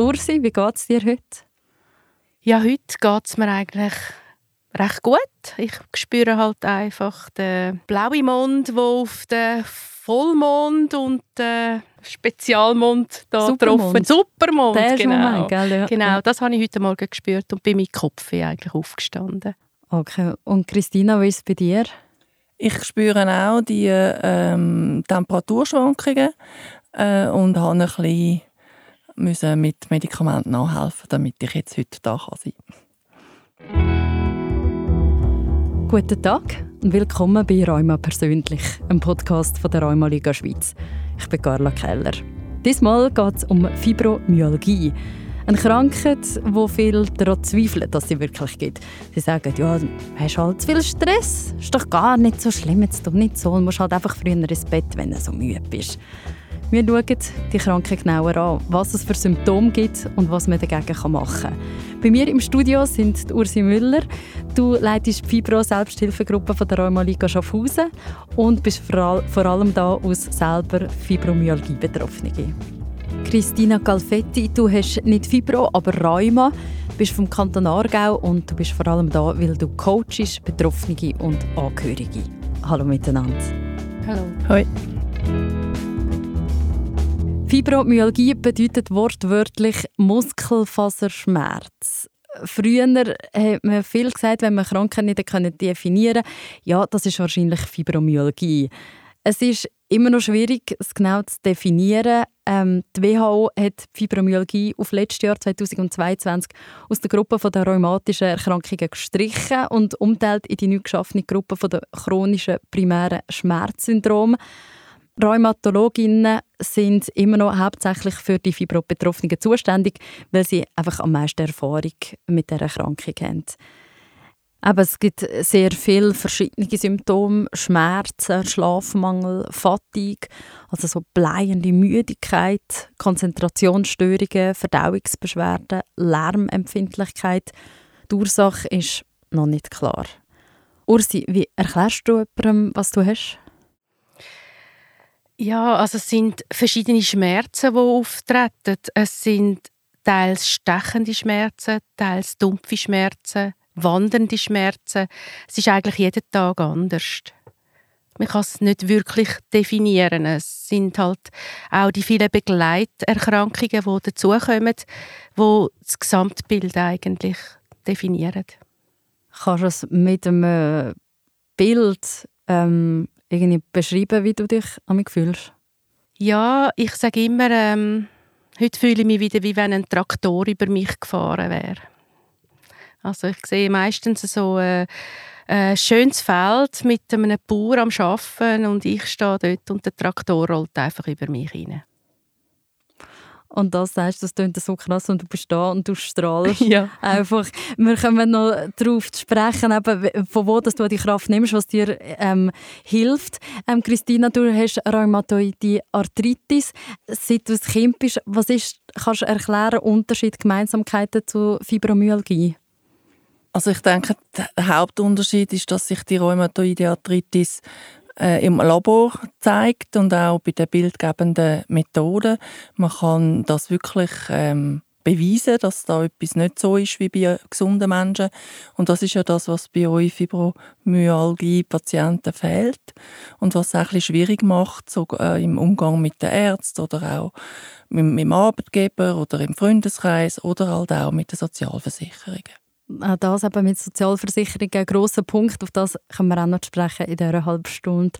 Ursi, wie geht es dir heute? Ja, heute geht es mir eigentlich recht gut. Ich spüre halt einfach den blauen Mond, der auf den Vollmond und den Spezialmond da Supermond. getroffen. Supermond, Der ist genau. Moment, gell? Ja. Genau, das habe ich heute Morgen gespürt und bin mit Kopf eigentlich aufgestanden. Okay. Und Christina, wie ist es bei dir? Ich spüre auch die ähm, Temperaturschwankungen äh, und habe ein bisschen müssen mit Medikamenten nachhelfen, damit ich jetzt heute da kann sein Guten Tag und willkommen bei Rheuma persönlich, einem Podcast von der Rheuma Liga Schweiz. Ich bin Carla Keller. Diesmal geht es um Fibromyalgie. Eine Krankheit, wo viele daran zweifeln, dass sie wirklich gibt. Sie sagen, ja, du hast halt zu viel Stress, ist doch gar nicht so schlimm, jetzt doch nicht so, du musst halt einfach früher ins Bett, wenn du so müde bist. Wir schauen die Krankheit genauer an, was es für Symptome gibt und was man dagegen machen kann. Bei mir im Studio sind Ursi Müller. Du leitest die Fibro-Selbsthilfegruppe von der Rheuma Liga Schaffhausen und bist vor all- vor allem da aus selber Fibromyalgie-Betroffene. Christina Galfetti, du hast nicht Fibro, aber Rheuma, bist vom Kanton Aargau und du bist vor allem da, weil du coachst Betroffene und Angehörige. Hallo miteinander. Hallo. Hoi. Fibromyalgie bedeutet wortwörtlich Muskelfaserschmerz. Früher hat man viel gesagt, wenn man Krankheit nicht definieren konnte, ja, das ist wahrscheinlich Fibromyalgie. Es ist immer noch schwierig, es genau zu definieren. Ähm, die WHO hat Fibromyalgie auf letztes Jahr 2022 aus der Gruppe der rheumatischen Erkrankungen gestrichen und umteilt in die neu geschaffene Gruppe der chronischen primären Schmerzsyndrome. Rheumatologinnen sind immer noch hauptsächlich für die Fibro-Betroffenen zuständig, weil sie einfach am meisten Erfahrung mit dieser Erkrankung haben. Aber es gibt sehr viele verschiedene Symptome, Schmerzen, Schlafmangel, Fatigue, also so bleiende Müdigkeit, Konzentrationsstörungen, Verdauungsbeschwerden, Lärmempfindlichkeit. Die Ursache ist noch nicht klar. Ursi, wie erklärst du jemandem, was du hast? Ja, also es sind verschiedene Schmerzen, die auftreten. Es sind teils stechende Schmerzen, teils dumpfe Schmerzen, wandernde Schmerzen. Es ist eigentlich jeden Tag anders. Man kann es nicht wirklich definieren. Es sind halt auch die vielen Begleiterkrankungen, die dazukommen, die das Gesamtbild eigentlich definieren. Kannst du es mit einem Bild ähm, irgendwie beschreiben, wie du dich an fühlst? Ja, ich sage immer, ähm, heute fühle ich mich wieder, wie wenn ein Traktor über mich gefahren wäre. Also ich sehe meistens so äh, ein schönes Feld mit einem Bauer am Arbeiten und ich stehe dort und der Traktor rollt einfach über mich hinein. Und das sagst, das klingt so krass und du bist da und du strahlst Ja. einfach. Wir kommen noch darauf zu sprechen, eben, von wo dass du die Kraft nimmst, was dir ähm, hilft. Ähm, Christina, du hast Rheumatoide Arthritis. Seit du ein Kind bist, was ist, kannst du erklären, Unterschied, Gemeinsamkeiten zu Fibromyalgie? Also ich denke, der Hauptunterschied ist, dass sich die rheumatoide Arthritis äh, im Labor zeigt und auch bei den bildgebenden Methoden. Man kann das wirklich ähm, beweisen, dass da etwas nicht so ist wie bei gesunden Menschen. Und das ist ja das, was bei euch Fibromyalgie-Patienten fehlt und was es auch ein bisschen schwierig macht, so, äh, im Umgang mit den Ärzten oder auch mit, mit dem Arbeitgeber oder im Freundeskreis oder halt auch mit den Sozialversicherungen. Auch das eben mit Sozialversicherung ein grosser Punkt. Auf das können wir auch noch sprechen in dieser halben Stunde.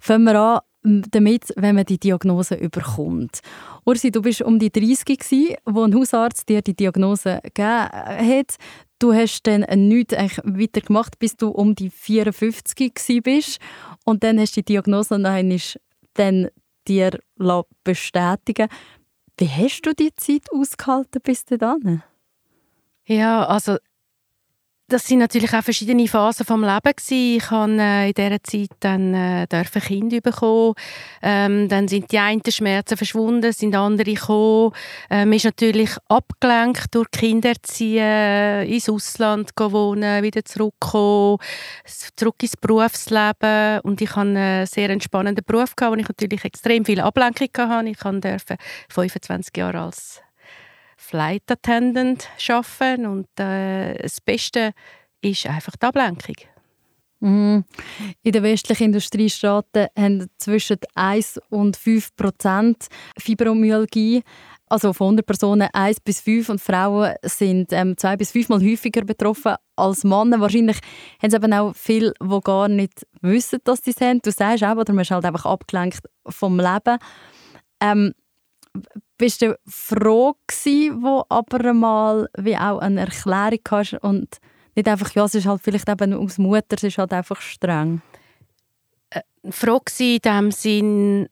Fangen wir an damit, wenn man die Diagnose überkommt. Ursi, du bist um die 30 gsi, wo ein Hausarzt dir die Diagnose gegeben hat. Du hast dann nichts weiter gemacht, bis du um die 54 gsi bist. Und dann hast du die Diagnose noch dann dir bestätigen Wie hast du die Zeit ausgehalten bis dann? Ja, also das sind natürlich auch verschiedene Phasen vom Leben gewesen. Ich habe äh, in dieser Zeit dann äh, dürfen Kind bekommen. Ähm, dann sind die einen Schmerzen verschwunden, sind andere gekommen. Äh, man ist natürlich abgelenkt durch Kinderziehen, ins Ausland wohnen, wieder zurückkommen, zurück ins Berufsleben. Und ich hatte einen sehr entspannenden Beruf wo ich natürlich extrem viel Ablenkung hatte. Ich durfte 25 Jahre als Flight Attendant arbeiten und äh, das Beste ist einfach die Ablenkung. Mhm. In den westlichen Industriestaaten haben zwischen 1 und 5 Prozent Fibromyalgie. Also von 100 Personen 1 bis 5 und Frauen sind ähm, zwei bis fünfmal häufiger betroffen als Männer. Wahrscheinlich haben es eben auch viele, die gar nicht wissen, dass sie es haben. Du sagst auch, oder man ist halt einfach abgelenkt vom Leben. Ähm, bist du froh gewesen, wo aber mal wie auch eine Erklärung hast und nicht einfach, ja, es ist halt vielleicht eben aus Mutter, es ist halt einfach streng? Äh, froh gewesen in dem Sinn,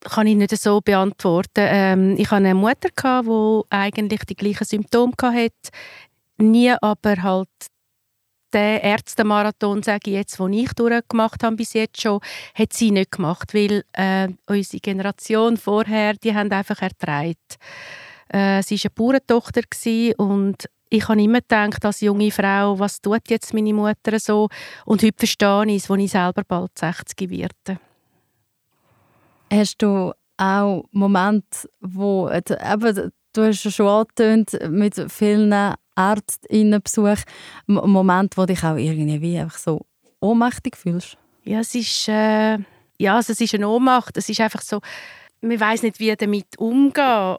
kann ich nicht so beantworten. Ähm, ich hatte eine Mutter, die eigentlich die gleichen Symptome hatte, nie aber halt den Ärztemarathon, sage ich jetzt, den ich durchgemacht habe bis jetzt schon, hat sie nicht gemacht, weil äh, unsere Generation vorher, die haben einfach ertragen. Äh, sie war eine Bauerntochter und ich habe immer gedacht, als junge Frau, was tut jetzt meine Mutter so? Und heute verstehe ich es, als ich selber bald 60 werde. Hast du auch Momente, wo eben, du hast schon angetönt, mit vielen Ärztinnenbesuch, Moment, wo dich auch irgendwie einfach so ohnmächtig fühlst? Ja, es ist, äh, ja, also es ist eine Ohnmacht. Es ist einfach so, man weiß nicht, wie damit umgehen.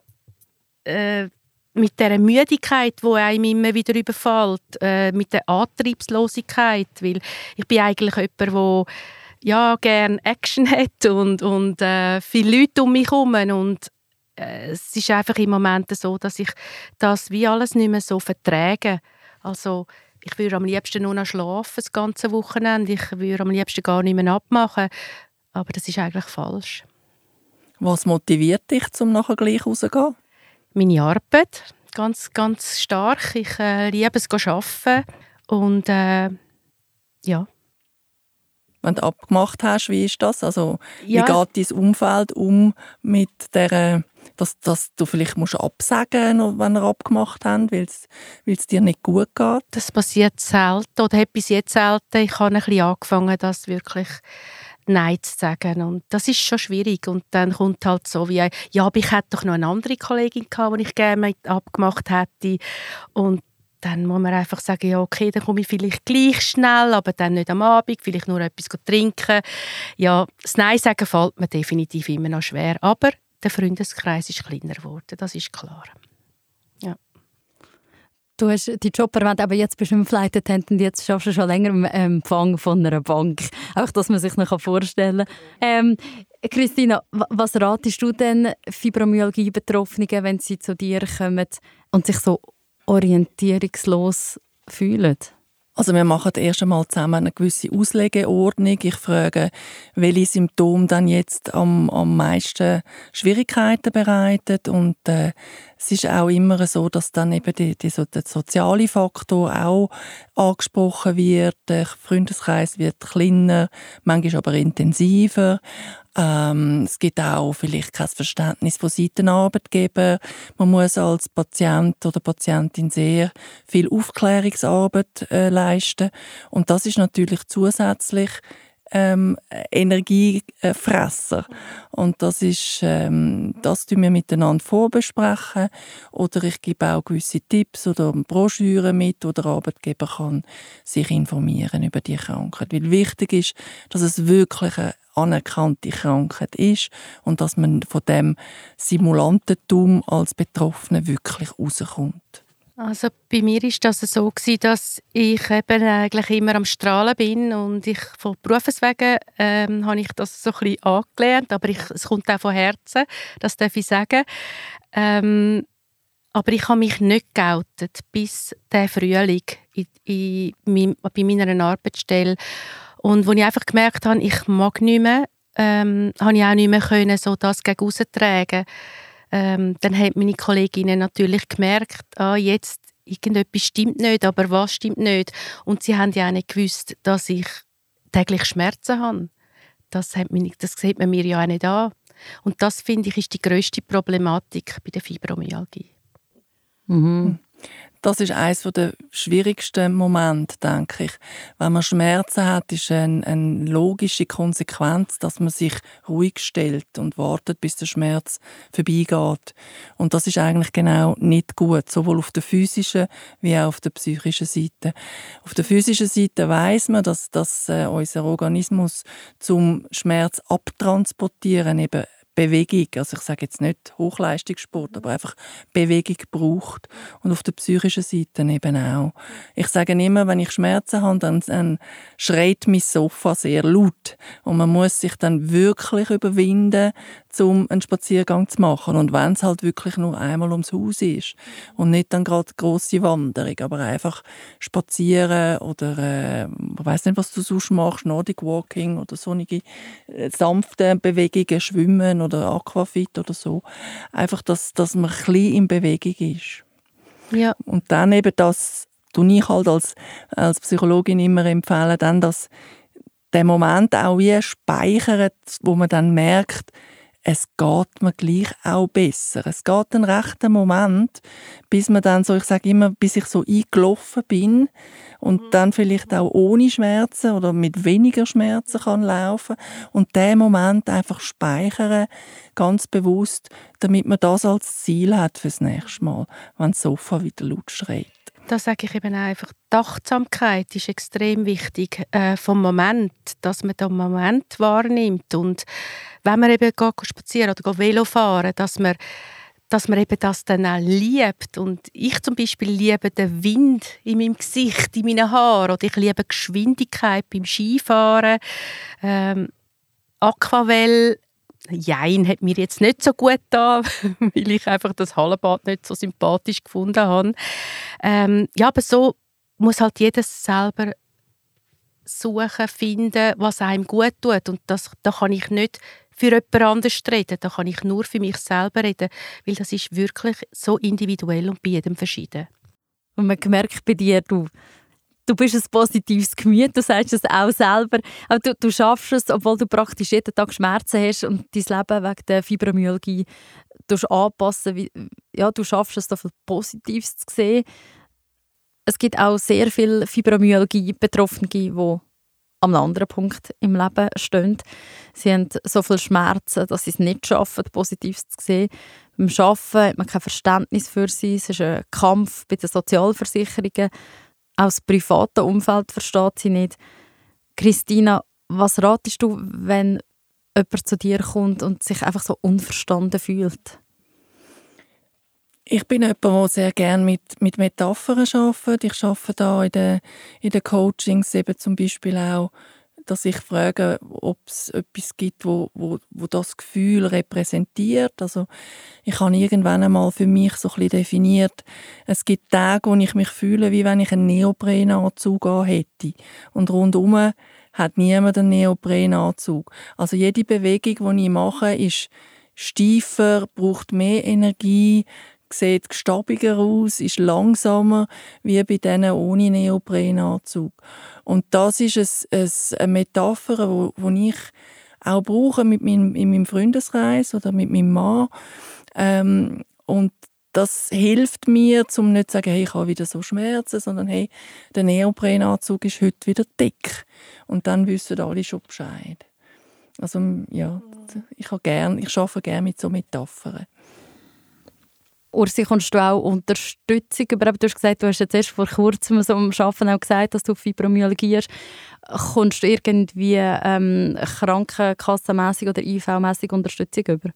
Äh, mit der Müdigkeit, wo einem immer wieder überfällt, äh, mit der Antriebslosigkeit, weil ich bin eigentlich jemand, der ja gerne Action hat und und äh, viele Leute um mich herum und es ist einfach im Moment so, dass ich das wie alles nicht mehr so verträge. Also ich würde am liebsten nur noch schlafen das ganze Wochenende. Ich würde am liebsten gar nicht mehr abmachen. Aber das ist eigentlich falsch. Was motiviert dich, um nachher gleich rauszugehen? Meine Arbeit, ganz, ganz stark. Ich äh, liebe es, zu arbeiten. Und äh, ja, wenn du abgemacht hast, wie ist das? Also, ja. wie geht dein Umfeld um mit der, dass, dass du vielleicht musst absagen wenn ihr abgemacht habt, weil es dir nicht gut geht? Das passiert selten oder hat bis jetzt selten. Ich habe ein bisschen angefangen, das wirklich Nein zu sagen. Und das ist schon schwierig. Und dann kommt halt so wie, ja, aber ich hätte doch noch eine andere Kollegin gehabt, die ich gerne abgemacht hätte. Und dann muss man einfach sagen, ja okay, dann komme ich vielleicht gleich schnell, aber dann nicht am Abend, vielleicht nur etwas trinken. Ja, das Nein sagen fällt mir definitiv immer noch schwer, aber der Freundeskreis ist kleiner geworden, das ist klar. Ja. Du hast deinen Job erwähnt, aber jetzt bist du im Flight Attendant, jetzt schaffst du schon länger im Empfang von einer Bank. Auch, dass man sich noch vorstellen kann. Ähm, Christina, was ratest du denn Fibromyalgie-Betroffenen, wenn sie zu dir kommen und sich so orientierungslos fühlen? Also wir machen erst einmal zusammen eine gewisse Auslegeordnung. Ich frage, welche Symptome dann jetzt am, am meisten Schwierigkeiten bereiten und äh, es ist auch immer so, dass dann eben die, die, so der soziale Faktor auch angesprochen wird. Der Freundeskreis wird kleiner, manchmal aber intensiver. Ähm, es gibt auch vielleicht kein Verständnis von Seiten Arbeitgeber. Man muss als Patient oder Patientin sehr viel Aufklärungsarbeit äh, leisten. Und das ist natürlich zusätzlich ähm, Energiefresser. Und das ist, ähm, das tun wir miteinander vorbesprechen. Oder ich gebe auch gewisse Tipps oder Broschüren mit, wo der Arbeitgeber kann sich informieren über die Krankheit. Weil wichtig ist, dass es wirklich eine anerkannte Krankheit ist und dass man von dem Simulantentum als Betroffene wirklich rauskommt. Also bei mir ist das so gewesen, dass ich eben eigentlich immer am Strahlen bin und ich von Berufswegen ähm, habe ich das so ein bisschen angelernt, aber ich, es kommt auch von Herzen, das darf ich sagen. Ähm, aber ich habe mich nicht geoutet bis der Frühling in, in, in, bei meiner Arbeitsstelle und wo ich einfach gemerkt habe, ich mag nicht mehr, ähm, habe ich auch nicht mehr können, so das gegen tragen ähm, dann haben meine Kolleginnen natürlich gemerkt, ah, jetzt irgendetwas stimmt nicht, aber was stimmt nicht? Und sie haben ja auch nicht gewusst, dass ich täglich Schmerzen habe. Das, hat mich, das sieht man mir ja auch nicht an. Und das, finde ich, ist die grösste Problematik bei der Fibromyalgie. Mhm. Das ist eines der schwierigsten Momente, denke ich. Wenn man Schmerzen hat, ist eine, eine logische Konsequenz, dass man sich ruhig stellt und wartet, bis der Schmerz vorbeigeht. Und das ist eigentlich genau nicht gut, sowohl auf der physischen wie auch auf der psychischen Seite. Auf der physischen Seite weiß man, dass, dass äh, unser Organismus zum Schmerz abtransportieren eben Bewegung, also ich sage jetzt nicht Hochleistungssport, aber einfach Bewegung braucht. Und auf der psychischen Seite eben auch. Ich sage immer, wenn ich Schmerzen habe, dann, dann schreit mein Sofa sehr laut. Und man muss sich dann wirklich überwinden, um einen Spaziergang zu machen. Und wenn es halt wirklich nur einmal ums Haus ist und nicht dann gerade große Wanderung, aber einfach spazieren oder äh, ich weiß nicht, was du sonst machst, Nordic Walking oder sonnige äh, sanfte Bewegungen, Schwimmen oder Aquafit oder so. Einfach, dass, dass man ein bisschen in Bewegung ist. Ja. Und dann eben das, tue ich halt als, als Psychologin immer empfehlen, dann das den Moment auch wie speichern, wo man dann merkt, es geht mir gleich auch besser. Es geht einen rechten Moment, bis man dann so, ich sage immer, bis ich so eingelaufen bin und mhm. dann vielleicht auch ohne Schmerzen oder mit weniger Schmerzen kann laufen und den Moment einfach speichern, ganz bewusst, damit man das als Ziel hat fürs nächste Mal, wenn das Sofa wieder laut schreit. Da sage ich eben einfach, die Achtsamkeit ist extrem wichtig äh, vom Moment, dass man den Moment wahrnimmt und wenn man eben geht, spazieren oder Velo fahren, dass man dass man eben das dann auch liebt. Und ich zum Beispiel liebe den Wind in meinem Gesicht, in meinen Haaren. Oder ich liebe Geschwindigkeit beim Skifahren. Ähm, Aquavell, Jein hat mir jetzt nicht so gut da, weil ich einfach das Hallenbad nicht so sympathisch gefunden habe. Ähm, ja, aber so muss halt jeder selber suchen, finden, was einem gut tut. Und das, da kann ich nicht für jemand anderes reden, da kann ich nur für mich selber reden, weil das ist wirklich so individuell und bei jedem verschieden. Und man merkt bei dir, du, du bist ein positives Gemüt, du sagst es auch selber, aber du, du schaffst es, obwohl du praktisch jeden Tag Schmerzen hast und dein Leben wegen der Fibromyalgie anpassen wie, ja, du schaffst es, da viel Positives zu sehen. Es gibt auch sehr viele Fibromyalgie-Betroffene, die am anderen Punkt im Leben stehen. Sie haben so viel Schmerzen, dass sie es nicht schaffen, Positives zu sehen. Beim Arbeiten hat man kein Verständnis für sie. Es ist ein Kampf bei den Sozialversicherungen. Auch das private Umfeld versteht sie nicht. Christina, was ratest du, wenn jemand zu dir kommt und sich einfach so unverstanden fühlt? Ich bin jemand, der sehr gerne mit, mit Metaphern arbeitet. Ich arbeite da in den, in den Coachings eben zum Beispiel auch, dass ich frage, ob es etwas gibt, wo, wo, wo das Gefühl repräsentiert. Also ich habe irgendwann einmal für mich so ein bisschen definiert, es gibt Tage, wo ich mich fühle, wie wenn ich einen Neoprenanzug hätte. Und rundum hat niemand einen Neoprenanzug. Also jede Bewegung, die ich mache, ist steifer, braucht mehr Energie, sieht gestabiger aus, ist langsamer wie bei denen ohne Neoprenanzug. Und das ist ein, eine Metapher, wo, wo ich auch brauche mit meinem, in meinem Freundeskreis oder mit meinem Mann. Ähm, und das hilft mir, um nicht zu sagen, hey, ich habe wieder so Schmerzen, sondern hey, der Neoprenanzug ist heute wieder dick. Und dann wissen alle schon Bescheid. Also ja, ich, gern, ich arbeite gerne mit so Metaphern. Ursi, kommst du auch Unterstützung über? Du hast gesagt, du hast jetzt erst vor kurzem so am Arbeiten auch gesagt, dass du Fibromyalgie hast. Kommst du irgendwie ähm, krankenkassenmässig oder IV-mässig Unterstützung über?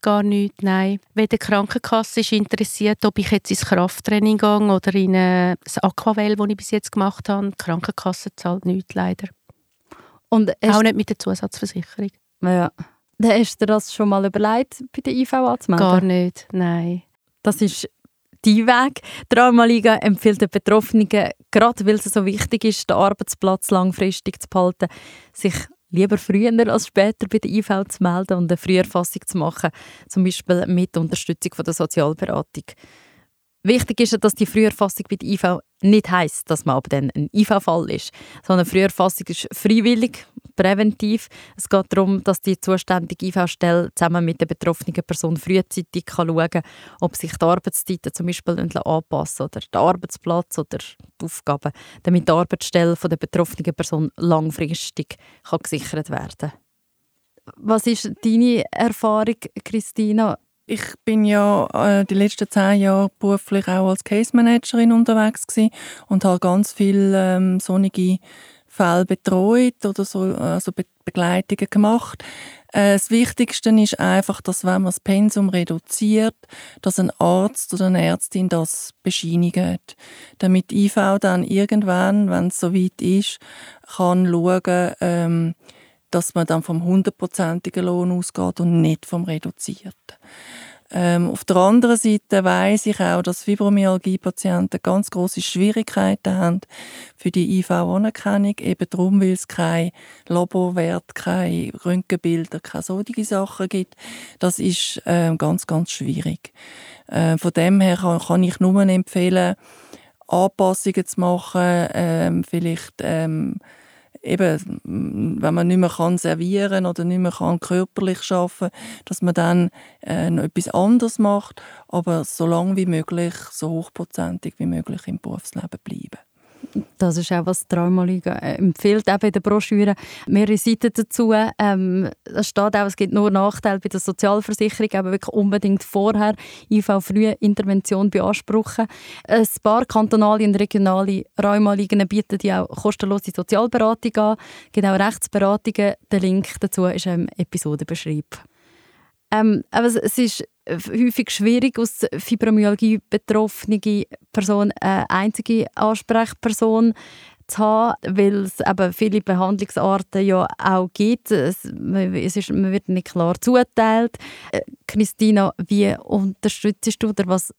Gar nicht, nein. Wenn die Krankenkasse ist interessiert, ob ich jetzt ins Krafttraining gehe oder in äh, das Aquavell, das ich bis jetzt gemacht habe, die Krankenkasse zahlt nichts, leider. Und auch nicht mit der Zusatzversicherung. Ja. Hast du das schon mal überlegt, bei der IV anzumelden? Gar nicht, nein. Das ist dein Weg. Die Traumaliga empfiehlt den Betroffenen, gerade weil es so wichtig ist, den Arbeitsplatz langfristig zu behalten, sich lieber früher als später bei der IV zu melden und eine Früherfassung zu machen, zum Beispiel mit Unterstützung von der Sozialberatung. Wichtig ist, dass die Früherfassung bei der IV nicht heisst, dass man aber dann ein IV-Fall ist, sondern Früherfassung ist freiwillig, präventiv. Es geht darum, dass die zuständige IV-Stelle zusammen mit der betroffenen Person frühzeitig kann schauen kann, ob sich die Arbeitszeiten zum Beispiel anpassen oder der Arbeitsplatz oder die Aufgaben, damit die Arbeitsstelle der betroffenen Person langfristig gesichert werden kann. Was ist deine Erfahrung, Christina? Ich bin ja äh, die letzten zehn Jahre beruflich auch als Case Managerin unterwegs gewesen und habe ganz viele ähm, sonnige Fälle betreut oder so also Be Begleitungen gemacht. Äh, das Wichtigste ist einfach, dass wenn man das Pensum reduziert, dass ein Arzt oder eine Ärztin das bescheinigt, damit IV dann irgendwann, wenn es soweit ist, kann schauen, ähm, dass man dann vom hundertprozentigen Lohn ausgeht und nicht vom reduzierten. Ähm, auf der anderen Seite weiß ich auch, dass Fibromyalgie-Patienten ganz große Schwierigkeiten haben für die IV-Anerkennung, eben darum, weil es keine Laborwert, keine Röntgenbilder, keine solche Sachen gibt. Das ist ähm, ganz, ganz schwierig. Äh, von dem her kann, kann, ich nur empfehlen, Anpassungen zu machen, ähm, vielleicht ähm, eben, wenn man nicht mehr kann servieren oder nicht mehr kann körperlich arbeiten dass man dann äh, noch etwas anderes macht, aber so lange wie möglich, so hochprozentig wie möglich im Berufsleben bleiben. Das ist auch, was Traumaliga äh, empfiehlt, auch in der Broschüre. Mehrere Seiten dazu. Ähm, es steht auch, es gibt nur Nachteile bei der Sozialversicherung, aber wirklich unbedingt vorher IV-Frühintervention beanspruchen. Ein paar kantonale und regionale Rheumaligen bieten die auch kostenlose Sozialberatung an. Auch Rechtsberatungen. Der Link dazu ist im Episodenbeschreib. Ähm, aber es ist häufig schwierig, aus Fibromyalgie betroffene Person eine einzige Ansprechperson zu haben, weil es eben viele Behandlungsarten ja auch gibt. Es, es ist, man wird nicht klar zuteilt. Äh, Christina, wie unterstützt du oder was,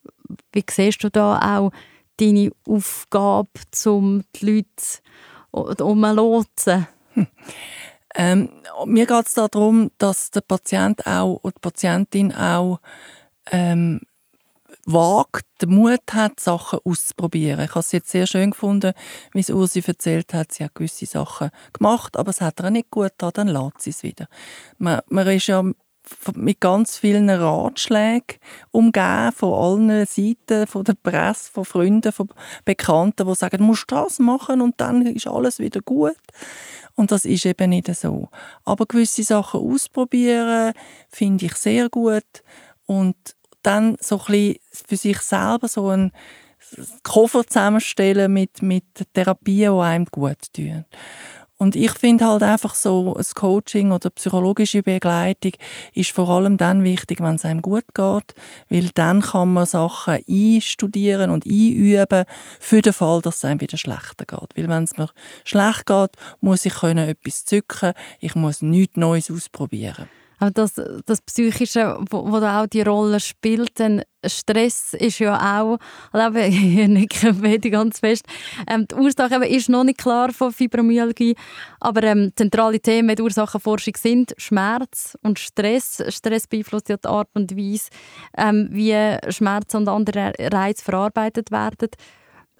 wie siehst du da auch deine Aufgabe, um die Leute umzulotsen? Ähm, mir geht es darum, dass der Patient auch und die Patientin auch ähm, wagt, den Mut hat, Sachen auszuprobieren. Ich habe es jetzt sehr schön gefunden, wie es Ursi erzählt hat. Sie hat gewisse Sachen gemacht, aber es hat ihr nicht gut getan, dann lässt sie es wieder. Man, man ist ja mit ganz vielen Ratschlägen umgeben, von allen Seiten, von der Presse, von Freunden, von Bekannten, die sagen, du musst das machen und dann ist alles wieder gut. Und das ist eben nicht so. Aber gewisse Sachen ausprobieren, finde ich sehr gut. Und dann so ein bisschen für sich selber so einen Koffer zusammenstellen mit, mit Therapien, die einem gut tun. Und ich finde halt einfach so, ein Coaching oder psychologische Begleitung ist vor allem dann wichtig, wenn es einem gut geht, weil dann kann man Sachen einstudieren und einüben für den Fall, dass es einem wieder schlechter geht. Weil wenn es mir schlecht geht, muss ich können etwas zücken, ich muss nichts Neues ausprobieren. Aber das, das Psychische, wo, wo da auch die Rolle spielt, denn Stress ist ja auch, also ich nicke beide ganz fest, ähm, die Ursache ist noch nicht klar von Fibromyalgie, aber ähm, zentrale Themen der Ursachenforschung sind Schmerz und Stress. Stress beeinflusst ja die Art und Weise, ähm, wie Schmerz und andere Reize verarbeitet werden.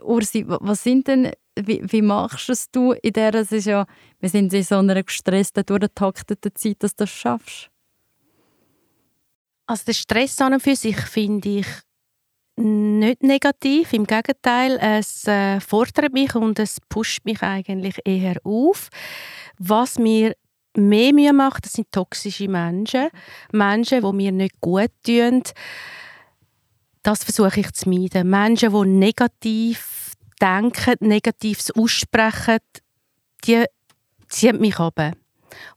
Ursi, was sind denn wie, wie machst du es du in der, es ist ja, wir sind in so einer gestressten, durchgetakteten Zeit, dass du das schaffst? Also der Stress an und für sich finde ich nicht negativ, im Gegenteil, es äh, fordert mich und es pusht mich eigentlich eher auf. Was mir mehr Mühe macht, das sind toxische Menschen, Menschen, die mir nicht gut tun. Das versuche ich zu meiden. Menschen, die negativ denken, Negatives aussprechen, die ziehen mich ab.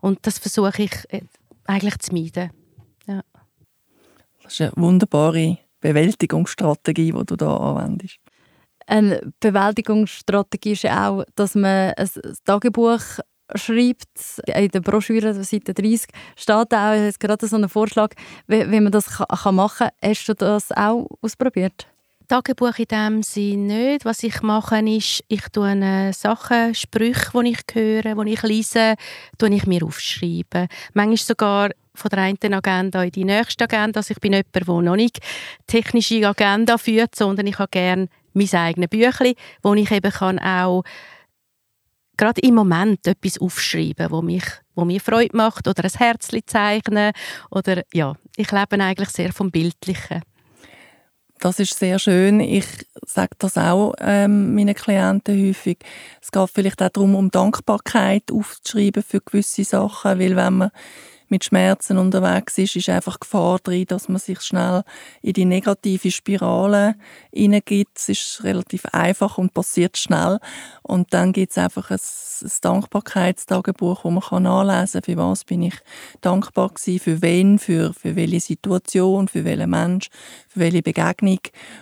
Und das versuche ich äh, eigentlich zu meiden. Ja. Das ist eine wunderbare Bewältigungsstrategie, die du da anwendest. Eine Bewältigungsstrategie ist auch, dass man ein Tagebuch schreibt. In der Broschüre, Seite 30, steht auch jetzt gerade so ein Vorschlag, wie, wie man das machen kann. Hast du das auch ausprobiert? Tagebuch in dem Sinne nicht. Was ich mache, ist, ich tue Sachen, Sprüche, die ich höre, die ich lese, tue ich mir aufschreiben. Manchmal sogar von der einen Agenda in die nächste Agenda. Also ich bin jemand, der noch nicht technische Agenda führt, sondern ich habe gerne mein eigenes Büchlein, wo ich eben kann auch gerade im Moment etwas aufschreiben, wo mich wo mir Freude macht oder ein Herzchen zeichnen oder ja, ich lebe eigentlich sehr vom Bildlichen. Das ist sehr schön. Ich sage das auch ähm, meinen Klienten häufig. Es geht vielleicht auch darum, um Dankbarkeit aufzuschreiben für gewisse Sachen, weil wenn man mit Schmerzen unterwegs ist, ist einfach Gefahr drin, dass man sich schnell in die negative Spirale hineingibt. Es ist relativ einfach und passiert schnell. Und dann gibt es einfach ein, ein Dankbarkeitstagebuch, wo man kann nachlesen kann, für was bin ich dankbar gewesen, für wen, für, für welche Situation, für welchen Mensch, für welche Begegnung,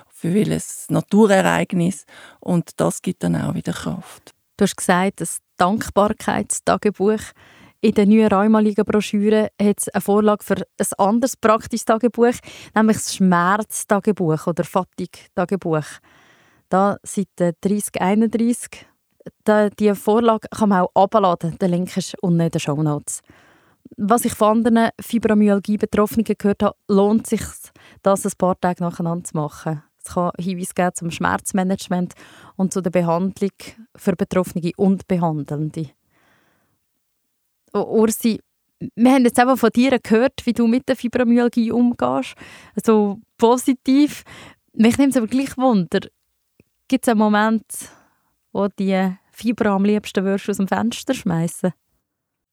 für welches Naturereignis. Und das gibt dann auch wieder Kraft. Du hast gesagt, das Dankbarkeitstagebuch in der neuen Rheumaliga-Broschüre hat es eine Vorlage für ein anderes praktisches Tagebuch, nämlich das Schmerztagebuch oder Fatigue-Tagebuch. Da Seite 3031. Da, diese Vorlage kann man auch abladen. Der Link ist unten in den Show Notes. Was ich von anderen Fibromyalgie-Betroffenen gehört habe, lohnt sich das ein paar Tage nacheinander zu machen. Es kann Hinweise geben zum Schmerzmanagement und zu der Behandlung für Betroffene und Behandelnde. Ursi, wir haben jetzt eben von dir gehört, wie du mit der Fibromyalgie umgehst. Also positiv. Mich nimmt es aber gleich Wunder. Gibt es einen Moment, wo die Fibro am liebsten würdest aus dem Fenster schmeißen?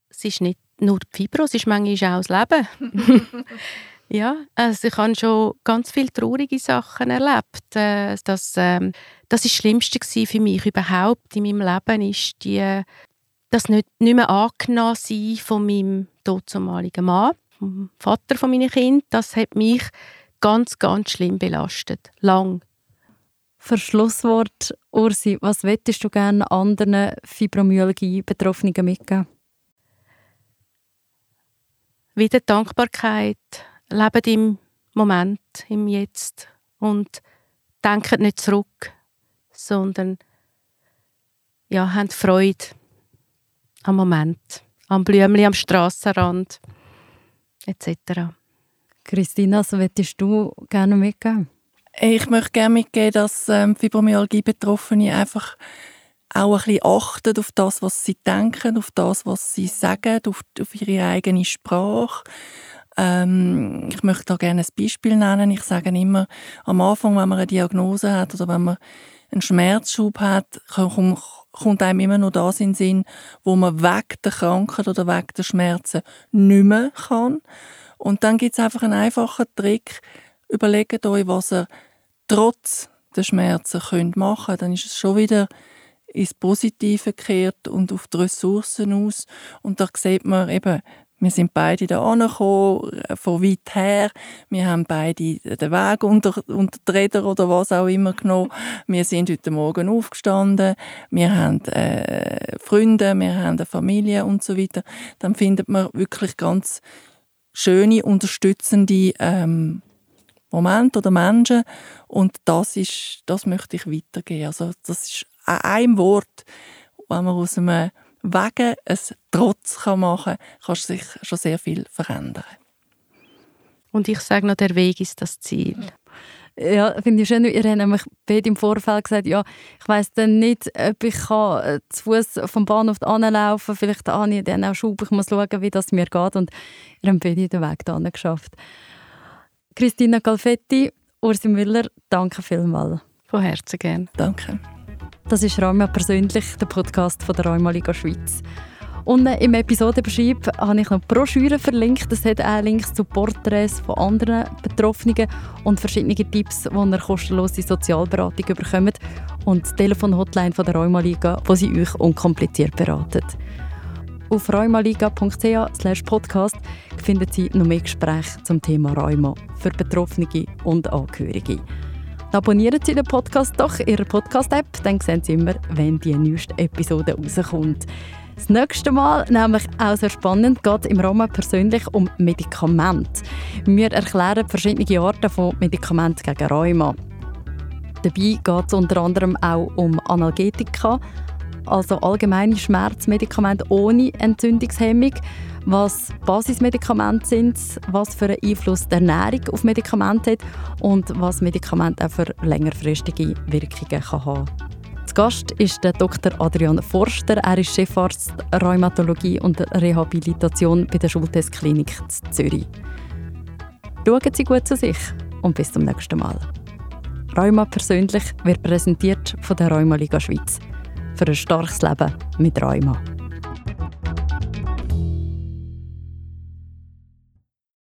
Es ist nicht nur die Fibro, es ist manchmal auch das Leben. ja, also ich habe schon ganz viele traurige Sachen erlebt. Äh, das, ähm, das ist das Schlimmste für mich überhaupt in meinem Leben, ist die das nicht, nicht mehr angenommen sein von meinem tozumaligen Mann, vom Vater von meinen Kind, das hat mich ganz, ganz schlimm belastet. Lang. Für Schlusswort, Ursi, was wettest du gerne anderen Fibromyalgie-Betroffenen mitgeben? Wieder Dankbarkeit, lebt im Moment, im Jetzt und denkt nicht zurück, sondern ja, habt Freude am Moment, am Blümli am Strassenrand etc. Christina, was würdest du gerne mitgeben? Ich möchte gerne mitgeben, dass ähm, Fibromyalgie-Betroffene einfach auch ein bisschen achten auf das, was sie denken, auf das, was sie sagen, auf, auf ihre eigene Sprache. Ähm, ich möchte da gerne ein Beispiel nennen. Ich sage immer, am Anfang, wenn man eine Diagnose hat oder wenn man einen Schmerzschub hat, kommt einem immer noch das in den Sinn, wo man weg der Krankheit oder weg der Schmerzen nicht mehr kann. Und dann gibt es einfach einen einfachen Trick. Überlegt euch, was ihr trotz der Schmerzen könnt machen könnt. Dann ist es schon wieder ins Positive gekehrt und auf die Ressourcen aus. Und da sieht man eben, wir sind beide da angekommen, äh, von weit her. Wir haben beide den Weg unter, unter die Räder oder was auch immer genommen. Wir sind heute Morgen aufgestanden. Wir haben äh, Freunde, wir haben eine Familie und so weiter. Dann findet man wirklich ganz schöne, unterstützende ähm, Momente oder Menschen. Und das ist, das möchte ich weitergeben. Also das ist ein Wort, wenn man aus einem wegen ein Trotz machen kann, kannst du sich schon sehr viel verändern. Und ich sage noch, der Weg ist das Ziel. Ja, finde ich schön. Ihr habt nämlich beide im Vorfeld gesagt, ja, ich weiss dann nicht, ob ich kann äh, zu Fuß vom Bahnhof anlaufen kann. Vielleicht habe ich dann auch Schub. Ich muss schauen, wie das mir geht. Und ihr habt beide den Weg dahin geschafft. Christina Galfetti, Ursi Müller, danke vielmals. Von Herzen gern. Danke. Das ist Rheuma persönlich, der Podcast von der Rheuma Liga Schweiz. Unten im Episodenbeschreib habe ich noch Broschüren verlinkt. Es hat auch Links zu Porträts von anderen Betroffenen und verschiedene Tipps, die ihr kostenlose Sozialberatung bekommt und die Telefonhotline der Rheuma Liga, wo sie euch unkompliziert beraten. Auf rheumaliga.ch podcast findet Sie noch mehr Gespräche zum Thema Rheuma für Betroffene und Angehörige. Abonnieren Sie den Podcast doch in Ihrer Podcast-App, dann sehen Sie immer, wenn die neueste Episode rauskommt. Das nächste Mal, nämlich auch sehr spannend, geht im Rahmen persönlich um Medikamente. Wir erklären verschiedene Arten von Medikamenten gegen Rheuma. Dabei geht es unter anderem auch um Analgetika, also allgemeine Schmerzmedikamente ohne Entzündungshemmung. Was Basismedikamente sind, was für einen Einfluss die Ernährung auf Medikamente hat und was Medikamente auch für längerfristige Wirkungen kann haben Zu Gast ist der Dr. Adrian Forster. Er ist Chefarzt Rheumatologie und Rehabilitation bei der Schultestklinik Zürich. Schauen Sie gut zu sich und bis zum nächsten Mal. Rheuma persönlich wird präsentiert von der Rheumaliga Schweiz. Für ein starkes Leben mit Rheuma.